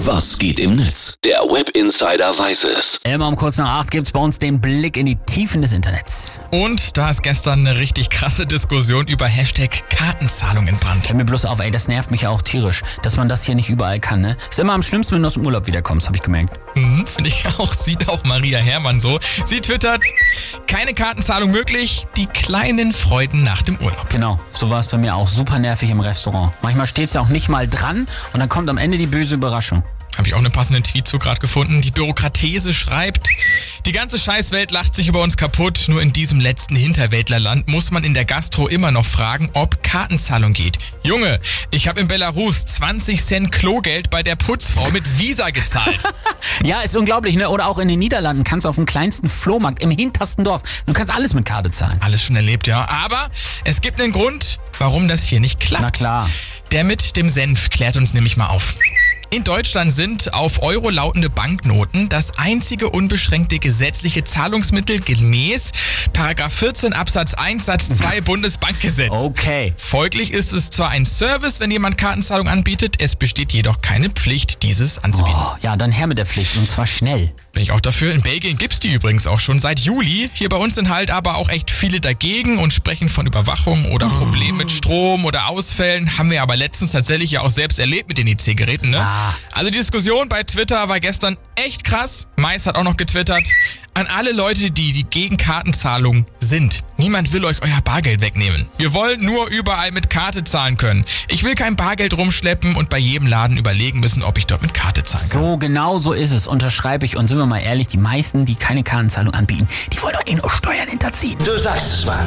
Was geht im Netz? Der Web Insider weiß es. Immer um kurz nach acht gibt's bei uns den Blick in die Tiefen des Internets. Und da ist gestern eine richtig krasse Diskussion über Hashtag Kartenzahlung in Brand. Hör mir bloß auf, ey, das nervt mich ja auch tierisch, dass man das hier nicht überall kann, ne? Ist immer am schlimmsten, wenn du aus dem Urlaub wiederkommst, habe ich gemerkt. Mhm, Finde ich auch, sieht auch Maria Herrmann so. Sie twittert, keine Kartenzahlung möglich, die kleinen Freuden nach dem Urlaub. Genau, so war es bei mir auch. Super nervig im Restaurant. Manchmal steht's ja auch nicht mal dran und dann kommt am Ende die böse Überraschung. Habe ich auch einen passenden Tweet zu gerade gefunden. Die Bürokratese schreibt, die ganze Scheißwelt lacht sich über uns kaputt. Nur in diesem letzten Hinterwäldlerland muss man in der Gastro immer noch fragen, ob Kartenzahlung geht. Junge, ich habe in Belarus 20 Cent Klogeld bei der Putzfrau mit Visa gezahlt. Ja, ist unglaublich, ne? Oder auch in den Niederlanden kannst du auf dem kleinsten Flohmarkt im hintersten Dorf, du kannst alles mit Karte zahlen. Alles schon erlebt, ja. Aber es gibt einen Grund, warum das hier nicht klappt. Na klar. Der mit dem Senf klärt uns nämlich mal auf. In Deutschland sind auf Euro lautende Banknoten das einzige unbeschränkte gesetzliche Zahlungsmittel gemäß Paragraph 14 Absatz 1 Satz 2 Bundesbankgesetz. Okay. Folglich ist es zwar ein Service, wenn jemand Kartenzahlung anbietet, es besteht jedoch keine Pflicht, dieses anzubieten. Oh, ja, dann her mit der Pflicht und zwar schnell. Bin ich auch dafür. In Belgien gibt's die übrigens auch schon seit Juli. Hier bei uns sind halt aber auch echt viele dagegen und sprechen von Überwachung oder Problemen mit Strom oder Ausfällen. Haben wir aber letztens tatsächlich ja auch selbst erlebt mit den IC-Geräten, ne? Ah. Also die Diskussion bei Twitter war gestern echt krass. Mais hat auch noch getwittert. An alle Leute, die, die gegen Kartenzahlung sind. Niemand will euch euer Bargeld wegnehmen. Wir wollen nur überall mit Karte zahlen können. Ich will kein Bargeld rumschleppen und bei jedem Laden überlegen müssen, ob ich dort mit Karte zahlen kann. So, genau so ist es, unterschreibe ich. Und sind wir mal ehrlich, die meisten, die keine Kartenzahlung anbieten, die wollen doch eh nur Steuern hinterziehen. Du sagst es mal.